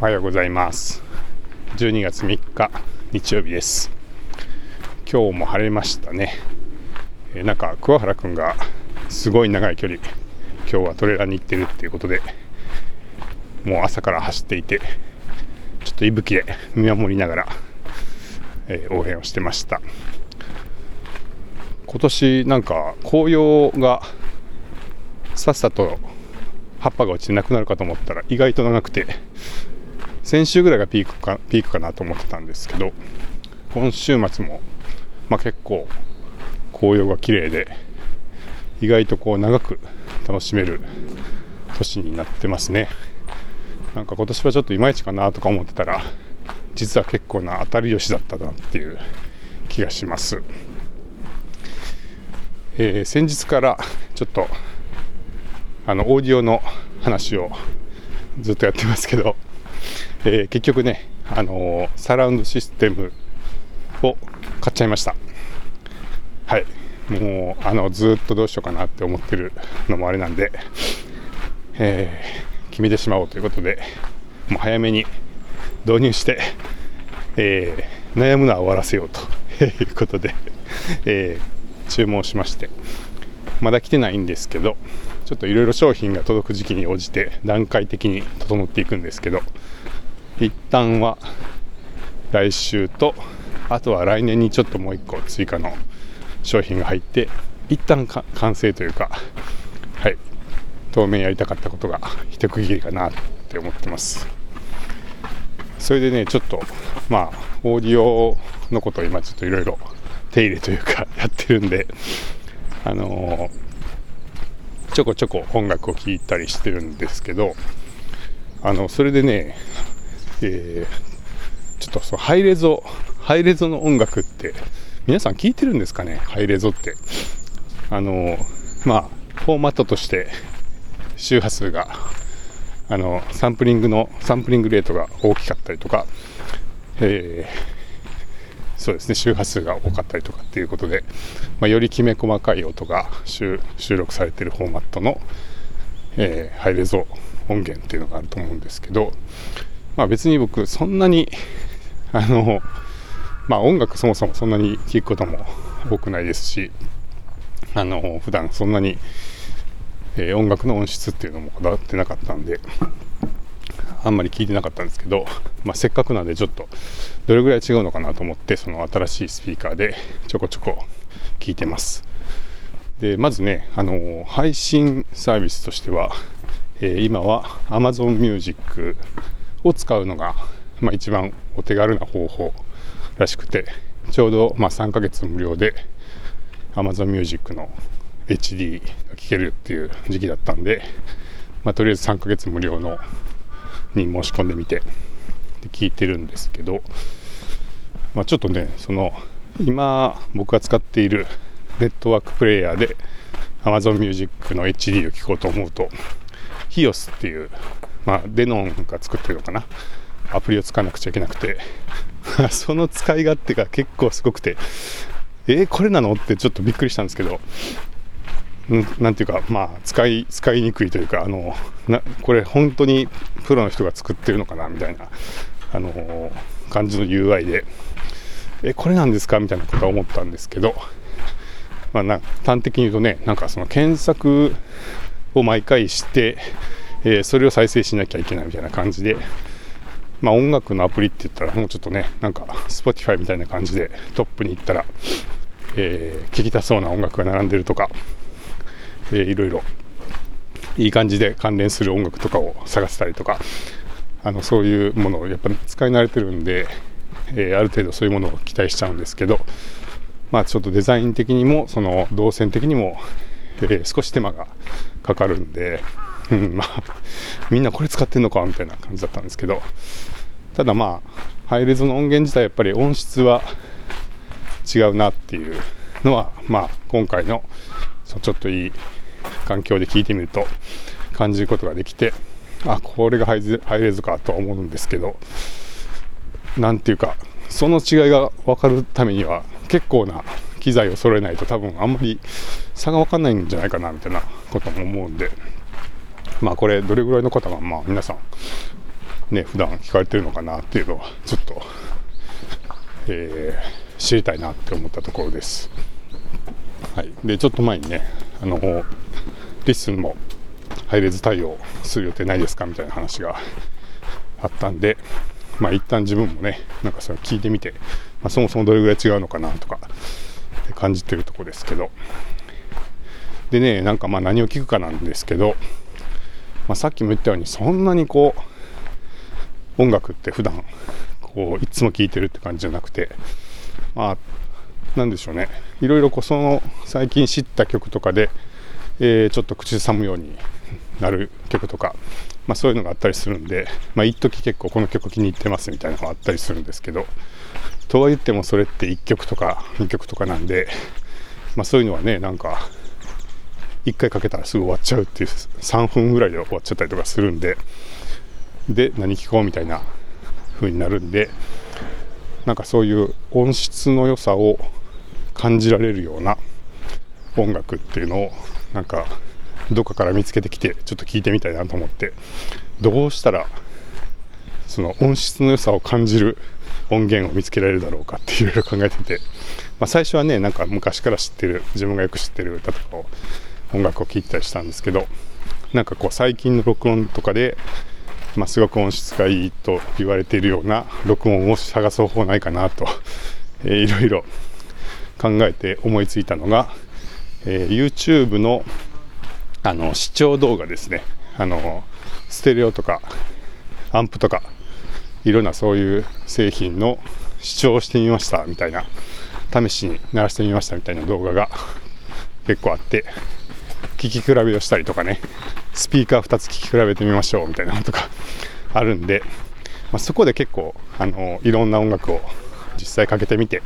おはようございます。12月3日日曜日です。今日も晴れましたね、え、なんか桑原くんがすごい長い距離今日はトレーラーに行ってるっていうことでもう朝から走っていてちょっと息吹で見守りながら、えー、応援をしてました。今年なんか紅葉がさっさと葉っぱが落ちてなくなるかと思ったら意外と長くて先週ぐらいがピークかピークかなと思ってたんですけど今週末も、まあ、結構紅葉が綺麗で意外とこう長く楽しめる年になってますね。なんか今年はちょっといまいちかなとか思ってたら実は結構な当たり年だったなっていう気がします、えー、先日からちょっとあのオーディオの話をずっとやってますけどえー、結局ね、あのー、サラウンドシステムを買っちゃいました。はい。もう、あの、ずっとどうしようかなって思ってるのもあれなんで、えー、決めてしまおうということで、もう早めに導入して、えー、悩むのは終わらせようと いうことで、えー、注文しまして、まだ来てないんですけど、ちょっといろいろ商品が届く時期に応じて段階的に整っていくんですけど、一旦は来週とあとは来年にちょっともう1個追加の商品が入って一旦完成というかはい当面やりたかったことが一区切りかなって思ってます。それでねちょっとまあオーディオのことを今ちょっといろいろ手入れというか やってるんであのー、ちょこちょこ音楽を聴いたりしてるんですけどあのそれでねえー、ちょっとそのハイレゾ、ハイレゾの音楽って、皆さん聞いてるんですかね？ハイレゾって。あの、まあ、フォーマットとして周波数が、あの、サンプリングの、サンプリングレートが大きかったりとか、えー、そうですね、周波数が多かったりとかっていうことで、まあ、よりきめ細かい音が収録されているフォーマットの、えー、ハイレゾ音源っていうのがあると思うんですけど、まあ別に僕そんなにあのまあ音楽そもそもそんなに聴くことも多くないですしあの普段そんなに、えー、音楽の音質っていうのもこだわってなかったんであんまり聞いてなかったんですけど、まあ、せっかくなんでちょっとどれぐらい違うのかなと思ってその新しいスピーカーでちょこちょこ聞いてます。でまずねあの配信サービスとしては、えー、今は Amazon Music を使うのが、まあ、一番お手軽な方法らしくてちょうどまあ3ヶ月無料で Amazon Music の HD が聴けるっていう時期だったんで、まあ、とりあえず3ヶ月無料のに申し込んでみてで聞いてるんですけど、まあ、ちょっとねその今僕が使っているネットワークプレイヤーで Amazon Music の HD を聴こうと思うと HIOS っていうまあ、デノンが作ってるのかな。アプリを使わなくちゃいけなくて。その使い勝手が結構すごくて。えー、これなの？ってちょっとびっくりしたんですけど。何ていうかまあ使い使いにくいというかあのなこれ本当にプロの人が作ってるのかな？みたいなあの感じの UI で。えこれなんですか？みたいなことは思ったんですけど。まあな端的に言うとねなんかその検索を毎回してえー、それを再生しなきゃいけないみたいな感じで、まあ、音楽のアプリって言ったらもうちょっとねなんか Spotify みたいな感じでトップに行ったら、えー、聞きたそうな音楽が並んでるとか、えー、いろいろいい感じで関連する音楽とかを探せたりとかあのそういうものをやっぱり使い慣れてるんで、えー、ある程度そういうものを期待しちゃうんですけどまあちょっとデザイン的にもその動線的にも、えー、少し手間がかかるんでうん、まあ、みんなこれ使ってんのかみたいな感じだったんですけど、ただまあ、ハイレゾの音源自体やっぱり音質は違うなっていうのは、まあ、今回のちょっといい環境で聞いてみると感じることができて、あ、これがハイレゾかとは思うんですけど、なんていうか、その違いが分かるためには結構な機材を揃えないと多分あんまり差が分かんないんじゃないかなみたいなことも思うんで、まあこれどれぐらいの方がまあ皆さんね普段聞かれてるのかなっていうのはちょっと、えー、知りたいなって思ったところです。はい、でちょっと前にねあの LISTEN もハイレゾ対応する予定ないですかみたいな話があったんで、まあ一旦自分もね、なんかそれ聞いてみて、まあ、そもそもどれぐらい違うのかなとか感じてるところですけど、でね、なんかまあ何を聞くかなんですけど、まあ、さっきも言ったようにそんなにこう音楽って普段こういつも聴いてるって感じじゃなくてまあなんでしょうね。いろいろこうその最近知った曲とかで、えー、ちょっと口ずさむようになる曲とか、まあ、そういうのがあったりするんで、まあ、一時結構この曲気に入ってますみたいなのがあったりするんですけどとは言ってもそれって1曲とか2曲とかなんで、まあ、そういうのはねなんか1回かけたらすぐ終わっちゃうっていう3分ぐらいで終わっちゃったりとかするんでで何聴こうみたいな風になるんでなんかそういう音質の良さを感じられるような音楽っていうのをなんかどっかから見つけてきてちょっと聞いてみたいなと思ってどうしたらその音質の良さを感じる音源を見つけられるだろうかっていろいろ考えてて、まあ、最初はねなんか昔から知ってる自分がよく知ってる歌とかを音楽を聴いたりしたんですけどなんかこう最近の録音とかで、まあ、すごく音質がいいと言われているような録音を探す方法ないかなと、えー、いろいろ考えて思いついたのが、えー、YouTube のあの視聴動画ですね。あのステレオとかアンプとかいろんなそういう製品の視聴してみましたみたいな試しに鳴らしてみましたみたいな動画が結構あって聞き比べをしたりとかね。スピーカー2つ聞き比べてみましょうみたいなのとかあるんで、まあ、そこで結構あのいろんな音楽を実際かけてみて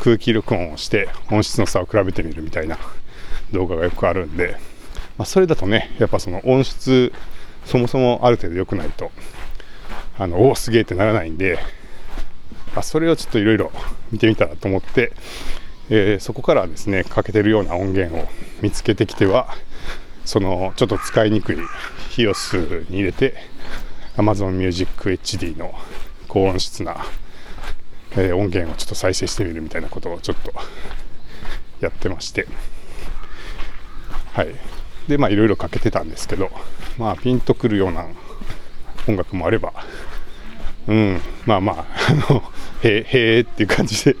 空気録音をして音質の差を比べてみるみたいな動画がよくあるんで。まあ、それだとねやっぱその音質そもそもある程度良くないとあのおおすげえってならないんで、まあ、それをちょっといろいろ見てみたらと思って、えー、そこからですねかけてるような音源を見つけてきてはそのちょっと使いにくい HIOS に入れて Amazon Music HD の高音質な、えー、音源をちょっと再生してみるみたいなことをちょっとやってまして。はい。でまあいろいろかけてたんですけどまあピンとくるような音楽もあればうんまあまああのへえっていう感じで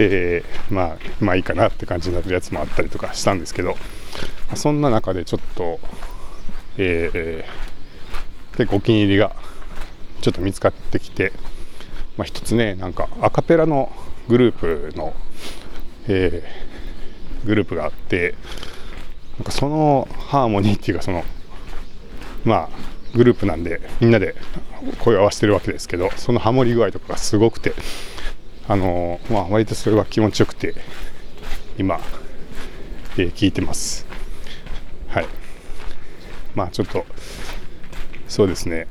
えー、まあまあいいかなって感じになるやつもあったりとかしたんですけどそんな中でちょっと、えー、結構お気に入りがちょっと見つかってきて、まあ、一つねなんかアカペラのグループの、えー、グループがあってなんかそのハーモニーっていうかそのまあグループなんでみんなで声を合わせてるわけですけどそのハモり具合とかがすごくてあのまあ割とそれは気持ちよくて今、えー、聞いてます。はい。まあちょっとそうですね。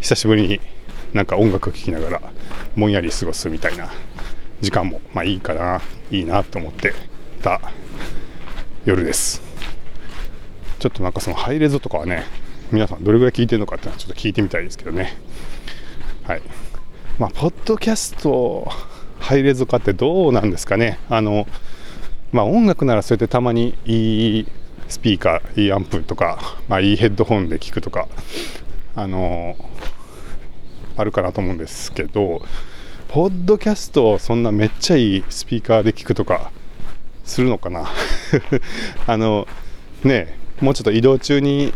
久しぶりになんか音楽聴きながらぼんやり過ごすみたいな時間もまあいいかないいなと思ってた夜です。ちょっとなんかそのハイレゾとかはね皆さんどれぐらい聞いてるのかってのはちょっと聞いてみたいですけどね。はい。まあポッドキャストハイレゾ化ってどうなんですかね。あのまあ音楽ならそうやってたまにいいスピーカーいいアンプとか、まあ、いいヘッドホンで聞くとかあのあるかなと思うんですけどポッドキャストをそんなめっちゃいいスピーカーで聞くとかするのかな。あのねもうちょっと移動中に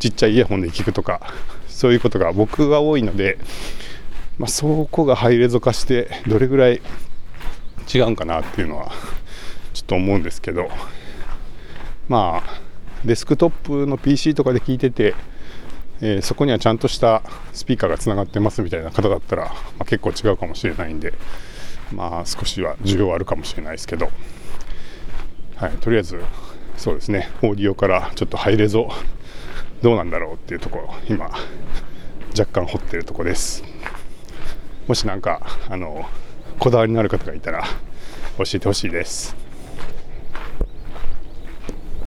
ちっちゃいイヤホンで聞くとかそういうことが僕は多いので、まあ、そこがハイレゾ化してどれぐらい違うんかなっていうのはちょっと思うんですけど。まあデスクトップの PC とかで聞いてて、えー、そこにはちゃんとしたスピーカーがつながってますみたいな方だったら、まあ、結構違うかもしれないんでまあ少しは需要あるかもしれないですけど。はい、とりあえずそうですね。オーディオからちょっと入れぞ。どうなんだろうっていうところ今若干掘ってるとこです。もし何かあのこだわりのある方がいたら教えてほしいです。